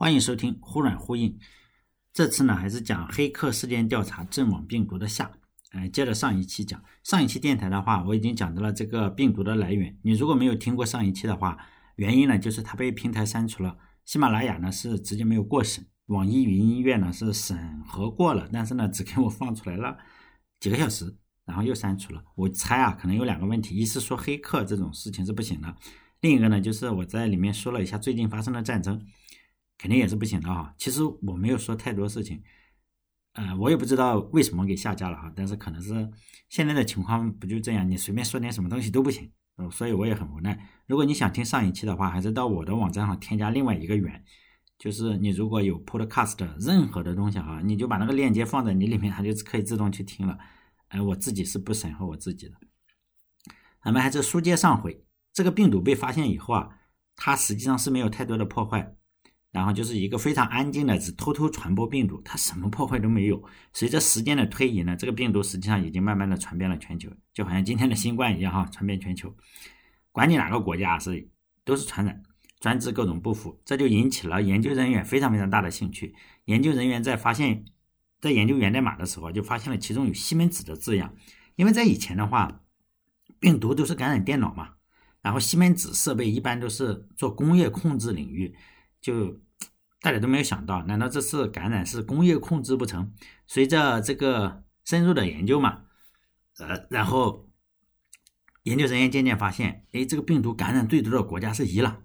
欢迎收听忽软忽硬。这次呢，还是讲黑客事件调查阵亡病毒的下。哎，接着上一期讲，上一期电台的话，我已经讲到了这个病毒的来源。你如果没有听过上一期的话，原因呢就是它被平台删除了。喜马拉雅呢是直接没有过审，网易云音乐呢是审核过了，但是呢只给我放出来了几个小时，然后又删除了。我猜啊，可能有两个问题：一是说黑客这种事情是不行的，另一个呢就是我在里面说了一下最近发生的战争。肯定也是不行的哈。其实我没有说太多事情，呃，我也不知道为什么给下架了哈。但是可能是现在的情况不就这样，你随便说点什么东西都不行，所以我也很无奈。如果你想听上一期的话，还是到我的网站上添加另外一个源，就是你如果有 Podcast 任何的东西哈，你就把那个链接放在你里面，它就可以自动去听了。哎，我自己是不审核我自己的。咱们还是书接上回，这个病毒被发现以后啊，它实际上是没有太多的破坏。然后就是一个非常安静的，只偷偷传播病毒，它什么破坏都没有。随着时间的推移呢，这个病毒实际上已经慢慢的传遍了全球，就好像今天的新冠一样哈，传遍全球。管你哪个国家是都是传染，专治各种不服，这就引起了研究人员非常非常大的兴趣。研究人员在发现，在研究源代码的时候，就发现了其中有西门子的字样，因为在以前的话，病毒都是感染电脑嘛，然后西门子设备一般都是做工业控制领域。就 大家都没有想到，难道这次感染是工业控制不成？随着这个深入的研究嘛，呃，然后研究人员渐渐发现，哎，这个病毒感染最多的国家是伊朗，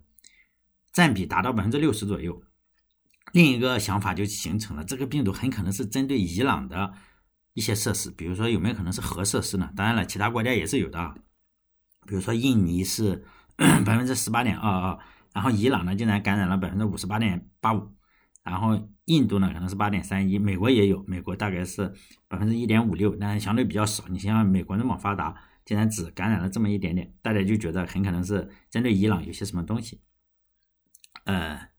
占比达到百分之六十左右。另一个想法就形成了，这个病毒很可能是针对伊朗的一些设施，比如说有没有可能是核设施呢？当然了，其他国家也是有的，比如说印尼是 百分之十八点二二。然后伊朗呢，竟然感染了百分之五十八点八五，然后印度呢可能是八点三一，美国也有，美国大概是百分之一点五六，但是相对比较少。你想想美国那么发达，竟然只感染了这么一点点，大家就觉得很可能是针对伊朗有些什么东西。呃，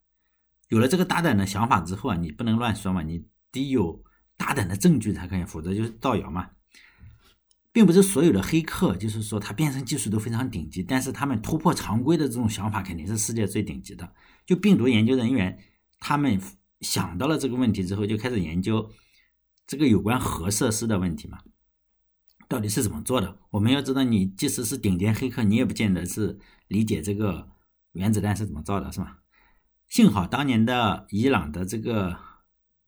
有了这个大胆的想法之后啊，你不能乱说嘛，你得有大胆的证据才可以，否则就是造谣嘛。并不是所有的黑客，就是说他编程技术都非常顶级，但是他们突破常规的这种想法肯定是世界最顶级的。就病毒研究人员，他们想到了这个问题之后，就开始研究这个有关核设施的问题嘛，到底是怎么做的？我们要知道，你即使是顶尖黑客，你也不见得是理解这个原子弹是怎么造的，是吧？幸好当年的伊朗的这个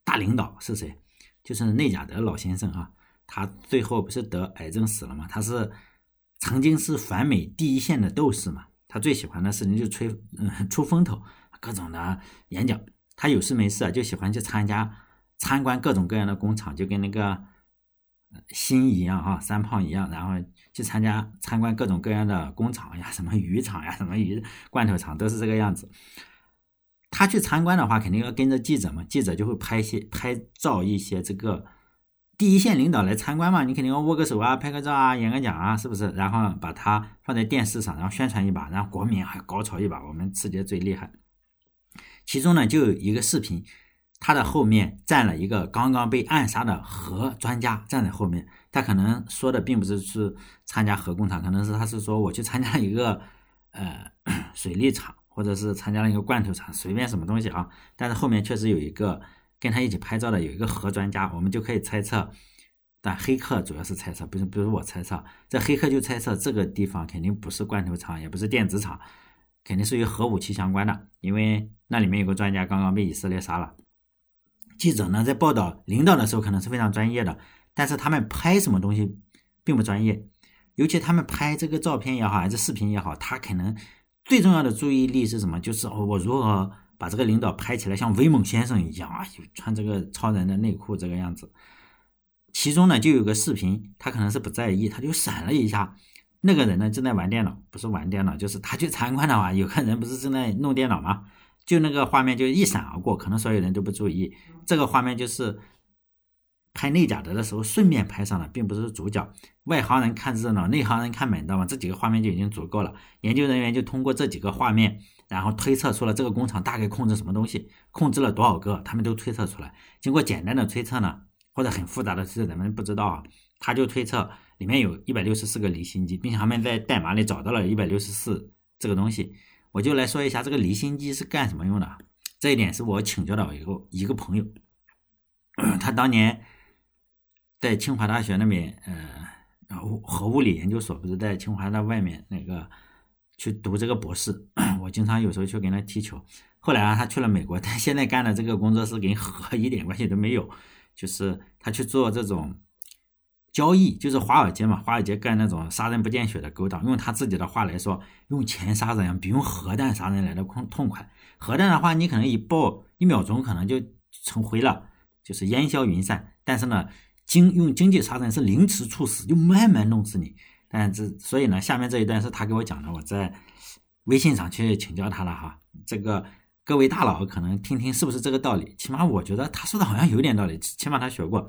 大领导是谁？就是内贾德老先生啊。他最后不是得癌症死了吗？他是曾经是反美第一线的斗士嘛。他最喜欢的事情就吹，嗯，出风头，各种的演讲。他有事没事啊，就喜欢去参加参观各种各样的工厂，就跟那个心一样哈，三胖一样，然后去参加参观各种各样的工厂呀，什么鱼厂呀，什么鱼罐头厂，都是这个样子。他去参观的话，肯定要跟着记者嘛，记者就会拍些拍照一些这个。第一线领导来参观嘛，你肯定要握个手啊，拍个照啊，演个讲啊，是不是？然后把它放在电视上，然后宣传一把，然后国民还高潮一把，我们世界最厉害。其中呢，就有一个视频，他的后面站了一个刚刚被暗杀的核专家，站在后面。他可能说的并不是是参加核工厂，可能是他是说我去参加一个呃水利厂，或者是参加了一个罐头厂，随便什么东西啊。但是后面确实有一个。跟他一起拍照的有一个核专家，我们就可以猜测，但黑客主要是猜测，不是不是我猜测，这黑客就猜测这个地方肯定不是罐头厂，也不是电子厂，肯定是与核武器相关的，因为那里面有个专家刚刚被以色列杀了。记者呢在报道领导的时候可能是非常专业的，但是他们拍什么东西并不专业，尤其他们拍这个照片也好还是视频也好，他可能最重要的注意力是什么？就是哦，我如何。把这个领导拍起来像威猛先生一样啊，就穿这个超人的内裤这个样子。其中呢，就有个视频，他可能是不在意，他就闪了一下。那个人呢正在玩电脑，不是玩电脑，就是他去参观的话，有个人不是正在弄电脑吗？就那个画面就一闪而过，可能所有人都不注意。这个画面就是拍内贾德的时候顺便拍上了，并不是主角。外行人看热闹，内行人看门道嘛。这几个画面就已经足够了。研究人员就通过这几个画面。然后推测出了这个工厂大概控制什么东西，控制了多少个，他们都推测出来。经过简单的推测呢，或者很复杂的推测，咱们不知道啊。他就推测里面有一百六十四个离心机，并且他们在代码里找到了一百六十四这个东西。我就来说一下这个离心机是干什么用的。这一点是我请教的一个一个朋友，他当年在清华大学那边，呃，核物理研究所不是在清华的外面那个去读这个博士，我经常有时候去跟他踢球。后来啊，他去了美国，他现在干的这个工作是跟核一点关系都没有，就是他去做这种。交易就是华尔街嘛，华尔街干那种杀人不见血的勾当。用他自己的话来说，用钱杀人比用核弹杀人来的痛痛快。核弹的话，你可能一爆一秒钟可能就成灰了，就是烟消云散。但是呢，经用经济杀人是凌迟处死，就慢慢弄死你。但这所以呢，下面这一段是他给我讲的，我在微信上去请教他了哈。这个各位大佬可能听听是不是这个道理？起码我觉得他说的好像有点道理，起码他学过。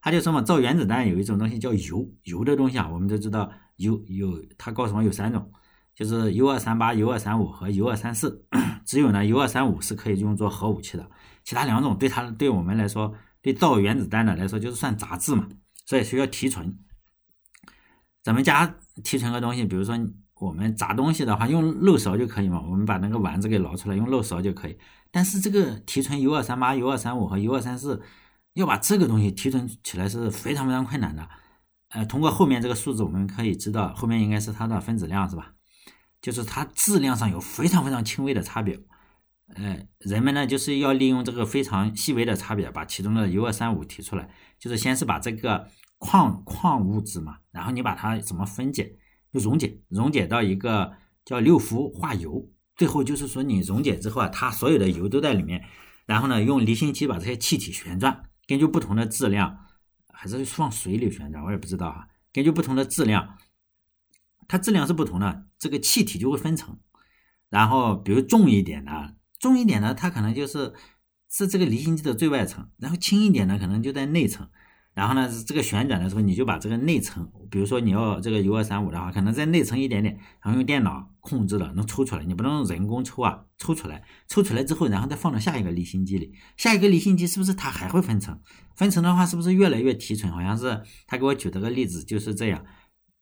他就说嘛，造原子弹有一种东西叫铀，铀的东西啊，我们都知道铀有，他告诉我有三种，就是铀二三八、铀二三五和铀二三四。只有呢，铀二三五是可以用作核武器的，其他两种对他对我们来说，对造原子弹的来说就是算杂质嘛，所以需要提纯。咱们家提纯个东西，比如说我们炸东西的话，用漏勺就可以嘛，我们把那个丸子给捞出来，用漏勺就可以。但是这个提纯铀二三八、铀二三五和铀二三四。要把这个东西提纯起来是非常非常困难的，呃，通过后面这个数字我们可以知道，后面应该是它的分子量是吧？就是它质量上有非常非常轻微的差别，呃，人们呢就是要利用这个非常细微的差别，把其中的铀二三五提出来，就是先是把这个矿矿物质嘛，然后你把它怎么分解，就溶解，溶解到一个叫六氟化铀，最后就是说你溶解之后啊，它所有的油都在里面，然后呢用离心机把这些气体旋转。根据不同的质量，还是放水里旋转，我也不知道哈。根据不同的质量，它质量是不同的，这个气体就会分层。然后，比如重一点的，重一点的，它可能就是是这个离心机的最外层；然后轻一点的，可能就在内层。然后呢，这个旋转的时候，你就把这个内层，比如说你要这个 U 二三五的话，可能在内层一点点，然后用电脑控制了，能抽出来。你不能人工抽啊，抽出来，抽出来之后，然后再放到下一个离心机里，下一个离心机是不是它还会分层？分层的话，是不是越来越提纯？好像是他给我举这个例子就是这样。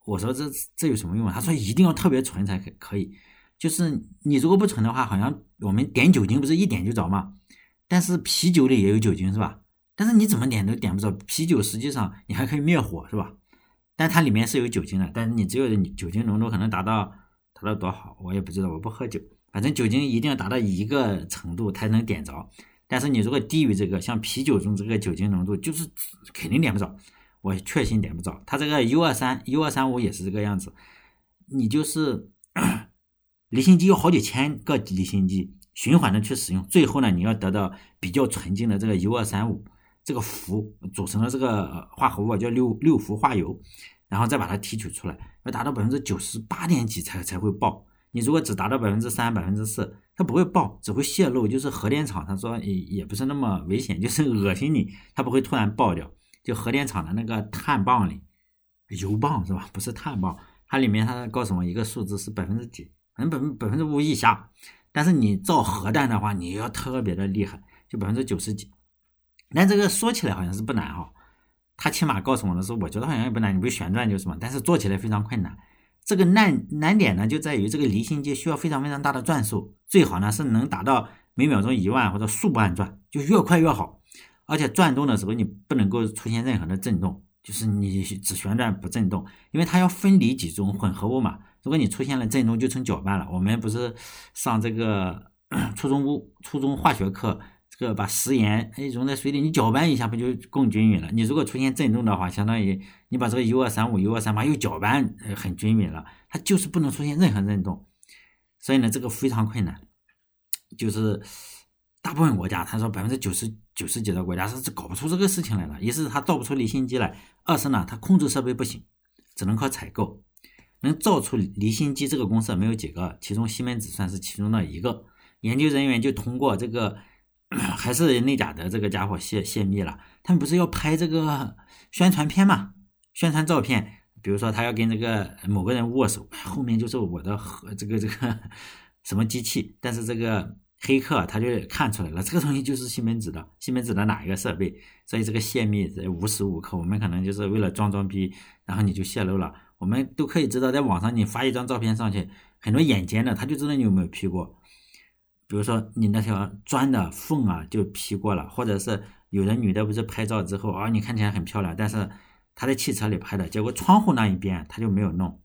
我说这这有什么用啊？他说一定要特别纯才可可以。就是你如果不纯的话，好像我们点酒精不是一点就着吗？但是啤酒里也有酒精是吧？但是你怎么点都点不着啤酒，实际上你还可以灭火，是吧？但它里面是有酒精的，但是你只有酒精浓度可能达到达到多少，我也不知道，我不喝酒，反正酒精一定要达到一个程度才能点着。但是你如果低于这个，像啤酒中这个酒精浓度，就是肯定点不着，我确信点不着。它这个 U 二三 U 二三五也是这个样子，你就是 离心机有好几千个离心机循环的去使用，最后呢，你要得到比较纯净的这个 U 二三五。这个氟组成了这个化合物叫六六氟化铀，然后再把它提取出来，要达到百分之九十八点几才才会爆。你如果只达到百分之三、百分之四，它不会爆，只会泄漏。就是核电厂他说也也不是那么危险，就是恶心你，它不会突然爆掉。就核电厂的那个碳棒里，铀棒是吧？不是碳棒，它里面它告诉我一个数字是百分之几，反正百分百分之五以下。但是你造核弹的话，你要特别的厉害，就百分之九十几。但这个说起来好像是不难哈，他起码告诉我的是，我觉得好像也不难，你不旋转就是嘛。但是做起来非常困难。这个难难点呢，就在于这个离心机需要非常非常大的转速，最好呢是能达到每秒钟一万或者数万转，就越快越好。而且转动的时候你不能够出现任何的震动，就是你只旋转不震动，因为它要分离几种混合物嘛。如果你出现了震动，就成搅拌了。我们不是上这个 初中物初中化学课。这个把食盐哎溶在水里，你搅拌一下不就更均匀了？你如果出现震动的话，相当于你把这个 U 二三五、U 二三八又搅拌很均匀了，它就是不能出现任何震动。所以呢，这个非常困难。就是大部分国家，他说百分之九十九十几的国家是搞不出这个事情来了。一是他造不出离心机来，二是呢，他控制设备不行，只能靠采购。能造出离心机这个公司没有几个，其中西门子算是其中的一个。研究人员就通过这个。还是内贾德这个家伙泄泄密了。他们不是要拍这个宣传片嘛？宣传照片，比如说他要跟这个某个人握手，后面就是我的和这个这个 什么机器。但是这个黑客他就看出来了，这个东西就是西门子的，西门子的哪一个设备？所以这个泄密无时无刻，我们可能就是为了装装逼，然后你就泄露了。我们都可以知道，在网上你发一张照片上去，很多眼尖的他就知道你有没有 P 过。比如说你那条钻的缝啊就 P 过了，或者是有的女的不是拍照之后啊，你看起来很漂亮，但是她在汽车里拍的，结果窗户那一边她就没有弄。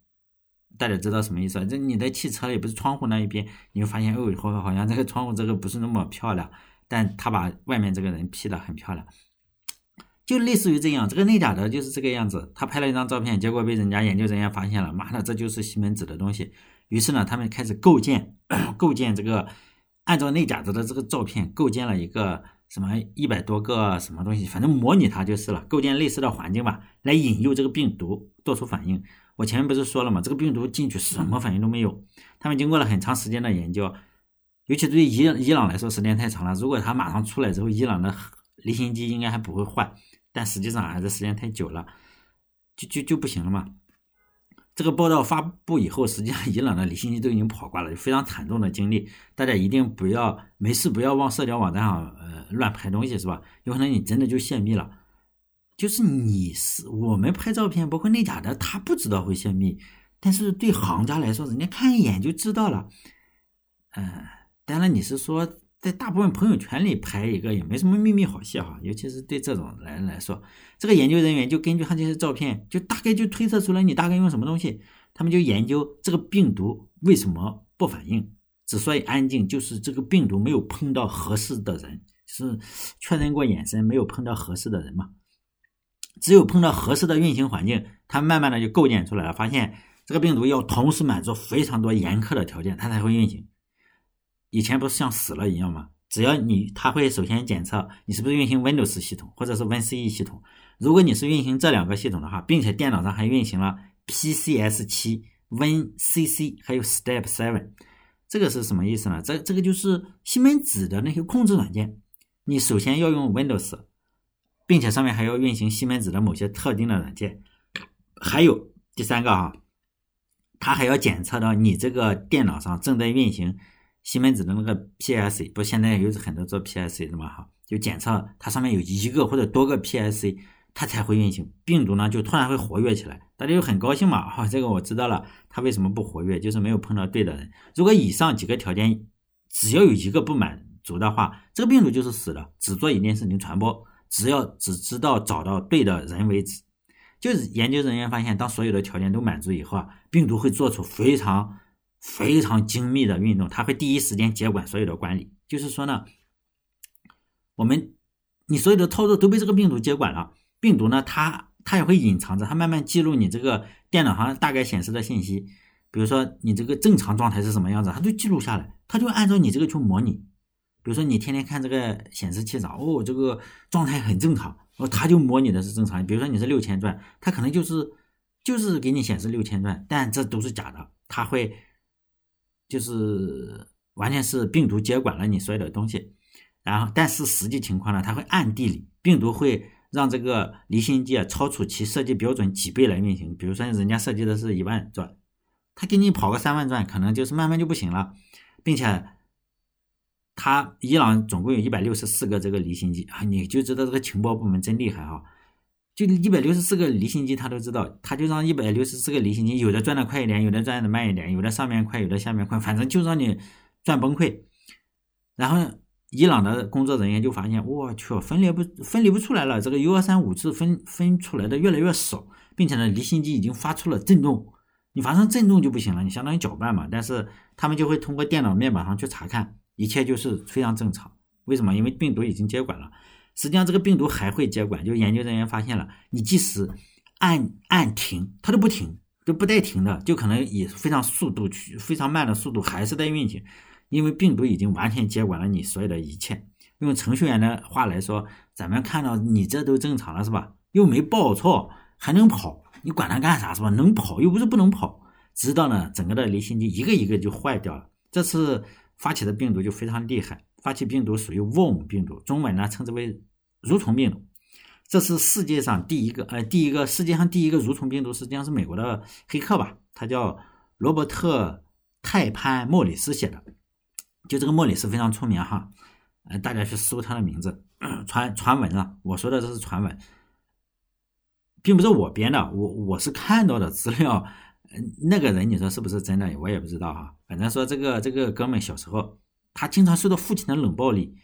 大家知道什么意思？这你在汽车里不是窗户那一边，你会发现哦，好好像这个窗户这个不是那么漂亮，但他把外面这个人 P 的很漂亮。就类似于这样，这个内假的就是这个样子。他拍了一张照片，结果被人家研究人员发现了，妈的，这就是西门子的东西。于是呢，他们开始构建，构建这个，按照内假的的这个照片构建了一个什么一百多个什么东西，反正模拟它就是了，构建类似的环境吧，来引诱这个病毒做出反应。我前面不是说了吗？这个病毒进去什么反应都没有。他们经过了很长时间的研究，尤其对伊伊朗来说时间太长了。如果他马上出来之后，伊朗的离心机应该还不会坏。但实际上还是时间太久了，就就就不行了嘛。这个报道发布以后，实际上伊朗的离心机都已经跑挂了，非常惨重的经历。大家一定不要没事不要往社交网站上呃乱拍东西，是吧？有可能你真的就泄密了。就是你是我们拍照片，包括内假的，他不知道会泄密，但是对行家来说，人家看一眼就知道了。嗯，当然你是说。在大部分朋友圈里拍一个也没什么秘密好戏哈，尤其是对这种人来说，这个研究人员就根据他这些照片，就大概就推测出来你大概用什么东西。他们就研究这个病毒为什么不反应，之所以安静，就是这个病毒没有碰到合适的人，是确认过眼神没有碰到合适的人嘛？只有碰到合适的运行环境，它慢慢的就构建出来了，发现这个病毒要同时满足非常多严苛的条件，它才会运行。以前不是像死了一样吗？只要你，他会首先检测你是不是运行 Windows 系统或者是 WinCE 系统。如果你是运行这两个系统的话，并且电脑上还运行了 PCS 七、WinCC 还有 Step Seven，这个是什么意思呢？这这个就是西门子的那些控制软件。你首先要用 Windows，并且上面还要运行西门子的某些特定的软件。还有第三个哈，它还要检测到你这个电脑上正在运行。西门子的那个 PSC 不，现在有很多做 PSC 的嘛哈，就检测它上面有一个或者多个 PSC，它才会运行，病毒呢就突然会活跃起来，大家就很高兴嘛哈，这个我知道了，它为什么不活跃，就是没有碰到对的人。如果以上几个条件只要有一个不满足的话，这个病毒就是死的，只做一件事情传播，只要只知道找到对的人为止。就是研究人员发现，当所有的条件都满足以后啊，病毒会做出非常。非常精密的运动，它会第一时间接管所有的管理。就是说呢，我们你所有的操作都被这个病毒接管了。病毒呢，它它也会隐藏着，它慢慢记录你这个电脑上大概显示的信息。比如说你这个正常状态是什么样子，它都记录下来，它就按照你这个去模拟。比如说你天天看这个显示器上，哦，这个状态很正常，哦，它就模拟的是正常。比如说你是六千转，它可能就是就是给你显示六千转，但这都是假的，它会。就是完全是病毒接管了你所有的东西，然后但是实际情况呢，它会暗地里病毒会让这个离心机啊超出其设计标准几倍来运行。比如说人家设计的是一万转，他给你跑个三万转，可能就是慢慢就不行了，并且他伊朗总共有一百六十四个这个离心机啊，你就知道这个情报部门真厉害哈。就一百六十四个离心机，他都知道，他就让一百六十四个离心机，有的转的快一点，有的转的慢一点，有的上面快，有的下面快，反正就让你转崩溃。然后伊朗的工作人员就发现，我去，分裂不分离不出来了，这个 U 二三五次分分出来的越来越少，并且呢，离心机已经发出了震动，你发生震动就不行了，你相当于搅拌嘛。但是他们就会通过电脑面板上去查看，一切就是非常正常。为什么？因为病毒已经接管了。实际上，这个病毒还会接管。就研究人员发现了，你即使按按停，它都不停，都不带停的，就可能以非常速度去非常慢的速度还是在运行，因为病毒已经完全接管了你所有的一切。用程序员的话来说，咱们看到你这都正常了是吧？又没报错，还能跑，你管它干啥是吧？能跑又不是不能跑。直到呢，整个的离心机一个一个就坏掉了。这次发起的病毒就非常厉害。发起病毒属于 worm 病毒，中文呢称之为蠕虫病毒。这是世界上第一个，呃，第一个世界上第一个蠕虫病毒，实际上是美国的黑客吧？他叫罗伯特泰潘莫里斯写的。就这个莫里斯非常出名哈，呃，大家去搜他的名字，传传闻啊。我说的这是传闻，并不是我编的，我我是看到的资料。那个人你说是不是真的？我也不知道哈。反正说这个这个哥们小时候。他经常受到父亲的冷暴力。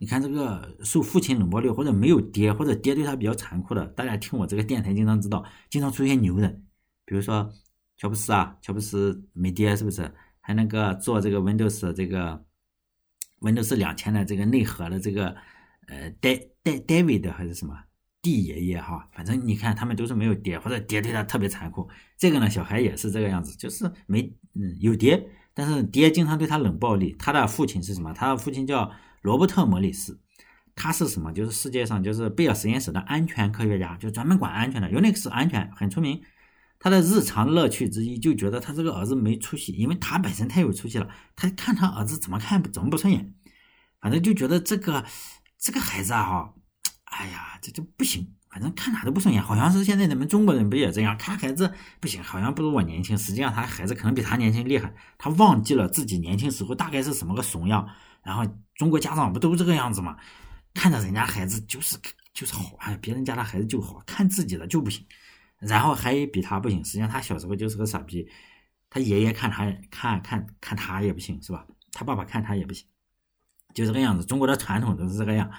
你看这个受父亲冷暴力，或者没有爹，或者爹对他比较残酷的，大家听我这个电台经常知道，经常出现牛人，比如说乔布斯啊，乔布斯没爹是不是？还那个做这个 Windows 这个 Windows 两千的这个内核的这个呃戴戴 David 还是什么 D 爷爷哈，反正你看他们都是没有爹，或者爹对他特别残酷。这个呢，小孩也是这个样子，就是没嗯有爹，但是爹经常对他冷暴力。他的父亲是什么？他的父亲叫。罗伯特·莫里斯，他是什么？就是世界上就是贝尔实验室的安全科学家，就专门管安全的。Unix 安全很出名。他的日常乐趣之一就觉得他这个儿子没出息，因为他本身太有出息了。他看他儿子怎么看怎么不顺眼，反正就觉得这个这个孩子啊，哈，哎呀，这就不行。反正看哪都不顺眼。好像是现在咱们中国人不也这样？看孩子不行，好像不如我年轻。实际上他孩子可能比他年轻厉害。他忘记了自己年轻时候大概是什么个怂样。然后中国家长不都这个样子吗？看着人家孩子就是就是好，哎，别人家的孩子就好，看自己的就不行。然后还比他不行，实际上他小时候就是个傻逼。他爷爷看他看看看他也不行，是吧？他爸爸看他也不行，就这个样子。中国的传统都是这个样。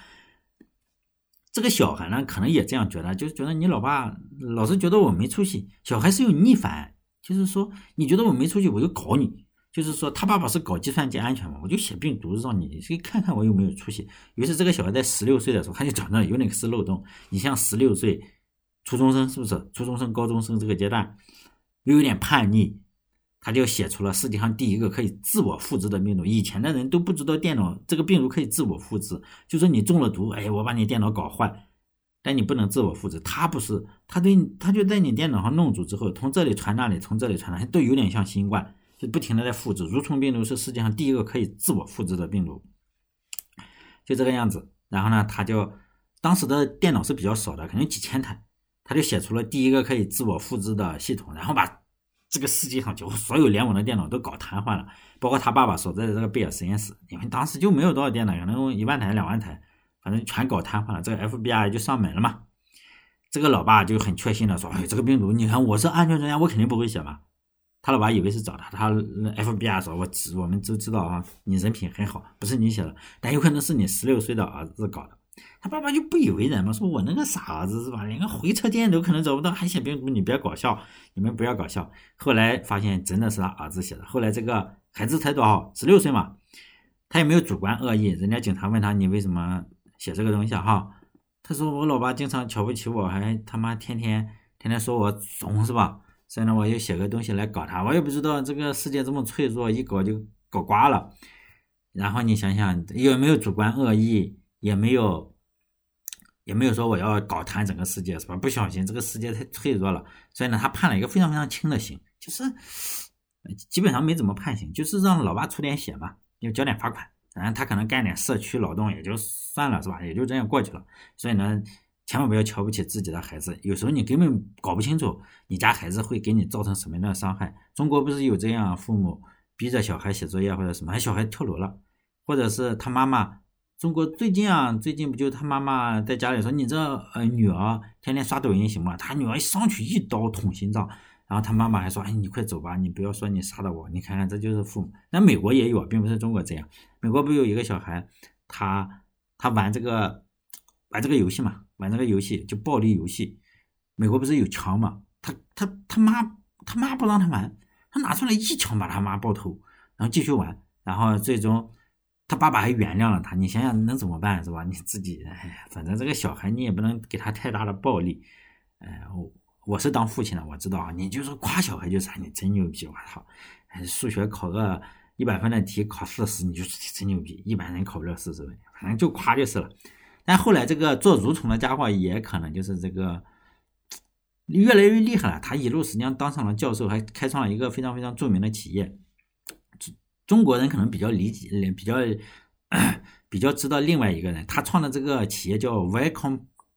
这个小孩呢，可能也这样觉得，就是觉得你老爸老是觉得我没出息。小孩是有逆反，就是说你觉得我没出息，我就搞你。就是说，他爸爸是搞计算机安全嘛，我就写病毒让你去看看我有没有出息。于是这个小孩在十六岁的时候，他就找到 Unix 漏洞。你像十六岁初中生是不是？初中生、高中生这个阶段又有点叛逆，他就写出了世界上第一个可以自我复制的病毒。以前的人都不知道电脑这个病毒可以自我复制，就说你中了毒，哎，我把你电脑搞坏，但你不能自我复制。他不是，他对他就在你电脑上弄住之后，从这里传那里，从这里传那里，都有点像新冠。就不停的在复制，蠕虫病毒是世界上第一个可以自我复制的病毒，就这个样子。然后呢，他就当时的电脑是比较少的，可能几千台，他就写出了第一个可以自我复制的系统，然后把这个世界上就所有联网的电脑都搞瘫痪了，包括他爸爸所在的这个贝尔实验室，因为当时就没有多少电脑，可能一万台、两万台，反正全搞瘫痪了。这个 FBI 就上门了嘛，这个老爸就很确信的说：“哎，这个病毒，你看我是安全专家，我肯定不会写嘛。”他老爸以为是找他，他 FBI 说：“我知，我们都知道啊，你人品很好，不是你写的，但有可能是你十六岁的儿子搞的。”他爸爸就不以为然嘛，说：“我那个傻儿子是吧，连个回车键都可能找不到，还写病毒？你别搞笑，你们不要搞笑。”后来发现真的是他儿子写的。后来这个孩子才多少？十六岁嘛，他也没有主观恶意。人家警察问他：“你为什么写这个东西啊？”哈，他说：“我老爸经常瞧不起我，还他妈天天天天说我怂，是吧？”所以呢，我就写个东西来搞他，我也不知道这个世界这么脆弱，一搞就搞瓜了。然后你想想，有没有主观恶意？也没有，也没有说我要搞瘫整个世界，是吧？不小心这个世界太脆弱了。所以呢，他判了一个非常非常轻的刑，就是基本上没怎么判刑，就是让老爸出点血嘛，就交点罚款，然后他可能干点社区劳动也就算了，是吧？也就这样过去了。所以呢。千万不要瞧不起自己的孩子，有时候你根本搞不清楚你家孩子会给你造成什么样的伤害。中国不是有这样父母逼着小孩写作业或者什么，小孩跳楼了，或者是他妈妈。中国最近啊，最近不就他妈妈在家里说你这呃女儿天天刷抖音行吗？他女儿上去一刀捅心脏，然后他妈妈还说哎你快走吧，你不要说你杀的我，你看看这就是父母。那美国也有，并不是中国这样。美国不有一个小孩，他他玩这个玩这个游戏嘛？玩这个游戏就暴力游戏，美国不是有枪吗？他他他妈他妈不让他玩，他拿出来一枪把他妈爆头，然后继续玩，然后最终他爸爸还原谅了他。你想想能怎么办是吧？你自己哎，反正这个小孩你也不能给他太大的暴力。哎，我我是当父亲的，我知道啊。你就是夸小孩就是你真牛逼，我操！数学考个一百分的题考四十，你就真牛逼，一般人考不了四十分，反正就夸就是了。但后来这个做蠕虫的家伙也可能就是这个越来越厉害了。他一路实际上当上了教授，还开创了一个非常非常著名的企业。中国人可能比较理解，比较 比较知道另外一个人，他创的这个企业叫 Y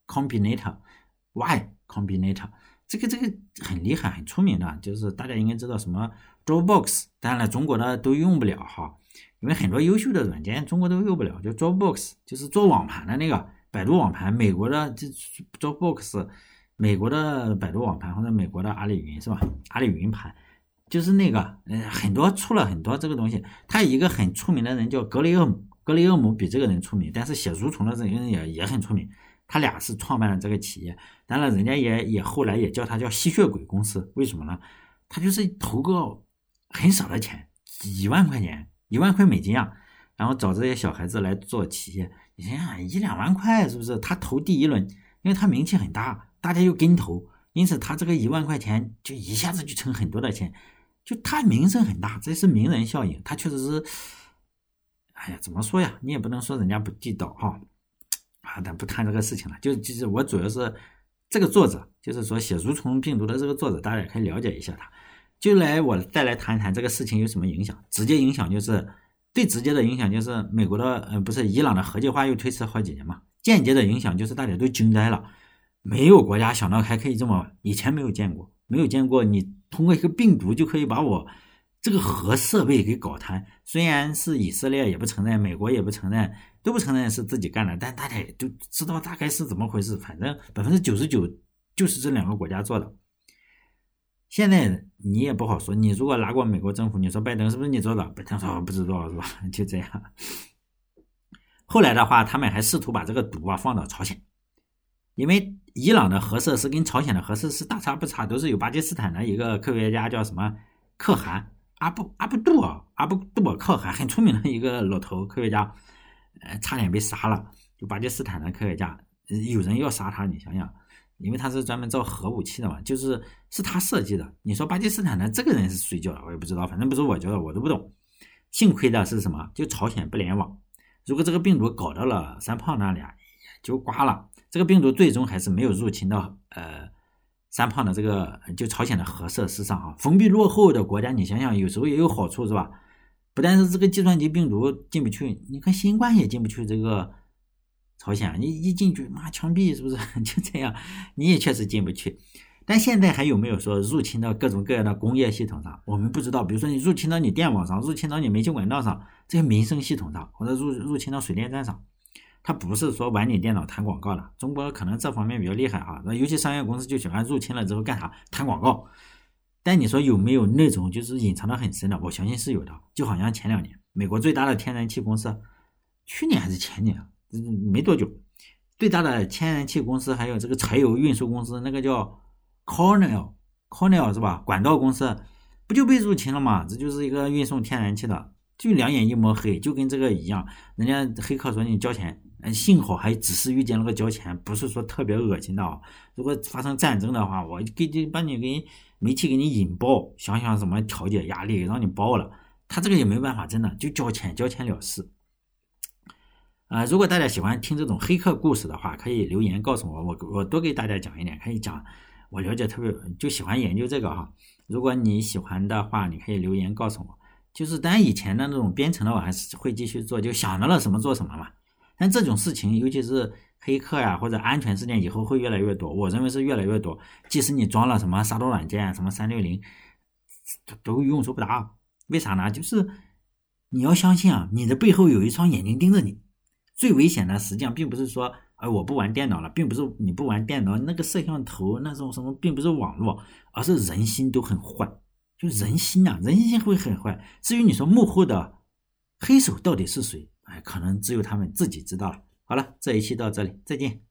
Combinator，Y Combinator，这个这个很厉害，很出名的，就是大家应该知道什么 Dropbox，当然了，中国的都用不了哈。因为很多优秀的软件中国都用不了，就 Dropbox，就是做网盘的那个百度网盘，美国的这 Dropbox，美国的百度网盘或者美国的阿里云是吧？阿里云盘就是那个，嗯，很多出了很多这个东西。他一个很出名的人叫格雷厄姆，格雷厄姆比这个人出名，但是写蠕虫的这个人也也很出名。他俩是创办了这个企业，当然人家也也后来也叫他叫吸血鬼公司，为什么呢？他就是投个很少的钱，几万块钱，一万块美金啊，然后找这些小孩子来做企业。你想想，一两万块是不是？他投第一轮，因为他名气很大，大家又跟投，因此他这个一万块钱就一下子就成很多的钱，就他名声很大，这是名人效应。他确实是，哎呀，怎么说呀？你也不能说人家不地道哈。啊，咱不谈这个事情了，就就是我主要是这个作者，就是说写蠕虫病毒的这个作者，大家也可以了解一下他。就来我再来谈一谈这个事情有什么影响？直接影响就是最直接的影响就是美国的，呃，不是伊朗的核计划又推迟好几年嘛。间接的影响就是大家都惊呆了，没有国家想到还可以这么，以前没有见过，没有见过你通过一个病毒就可以把我这个核设备给搞瘫。虽然是以色列也不承认，美国也不承认，都不承认是自己干的，但大家也都知道大概是怎么回事。反正百分之九十九就是这两个国家做的。现在你也不好说，你如果拿过美国政府，你说拜登是不是你做的？拜登说不知道是吧？就这样。后来的话，他们还试图把这个毒啊放到朝鲜，因为伊朗的核设施跟朝鲜的核设施大差不差，都是有巴基斯坦的一个科学家叫什么可汗阿布阿布杜尔阿布杜尔可汗，很出名的一个老头科学家，呃，差点被杀了，就巴基斯坦的科学家，有人要杀他，你想想。因为他是专门造核武器的嘛，就是是他设计的。你说巴基斯坦的这个人是谁教的，我也不知道，反正不是我教的，我都不懂。幸亏的是什么？就朝鲜不联网。如果这个病毒搞到了三胖那里，就挂了。这个病毒最终还是没有入侵到呃三胖的这个就朝鲜的核设施上哈。封闭落后的国家，你想想，有时候也有好处是吧？不但是这个计算机病毒进不去，你看新冠也进不去这个。朝鲜，你一进去，妈枪毙是不是？就这样，你也确实进不去。但现在还有没有说入侵到各种各样的工业系统上？我们不知道。比如说你入侵到你电网上，入侵到你煤气管道上，这些民生系统上，或者入入侵到水电站上，它不是说玩你电脑弹广告的。中国可能这方面比较厉害哈，那尤其商业公司就喜欢入侵了之后干啥？弹广告。但你说有没有那种就是隐藏的很深的？我相信是有的。就好像前两年美国最大的天然气公司，去年还是前年？没多久，最大的天然气公司还有这个柴油运输公司，那个叫 Cornell，Cornell 是吧？管道公司不就被入侵了吗？这就是一个运送天然气的，就两眼一抹黑，就跟这个一样。人家黑客说你交钱，幸好还只是遇见了个交钱，不是说特别恶心的啊。如果发生战争的话，我给你把你给煤气给你引爆，想想怎么调节压力，让你爆了。他这个也没办法，真的就交钱，交钱了事。啊，如果大家喜欢听这种黑客故事的话，可以留言告诉我，我我多给大家讲一点，可以讲。我了解特别就喜欢研究这个哈。如果你喜欢的话，你可以留言告诉我。就是当然以前的那种编程的，我还是会继续做，就想到了什么做什么嘛。但这种事情，尤其是黑客呀或者安全事件，以后会越来越多。我认为是越来越多。即使你装了什么杀毒软件，什么三六零，都用处不大。为啥呢？就是你要相信啊，你的背后有一双眼睛盯着你。最危险的实际上并不是说，哎，我不玩电脑了，并不是你不玩电脑，那个摄像头那种什么，并不是网络，而是人心都很坏，就人心啊，人心会很坏。至于你说幕后的黑手到底是谁，哎，可能只有他们自己知道了。好了，这一期到这里，再见。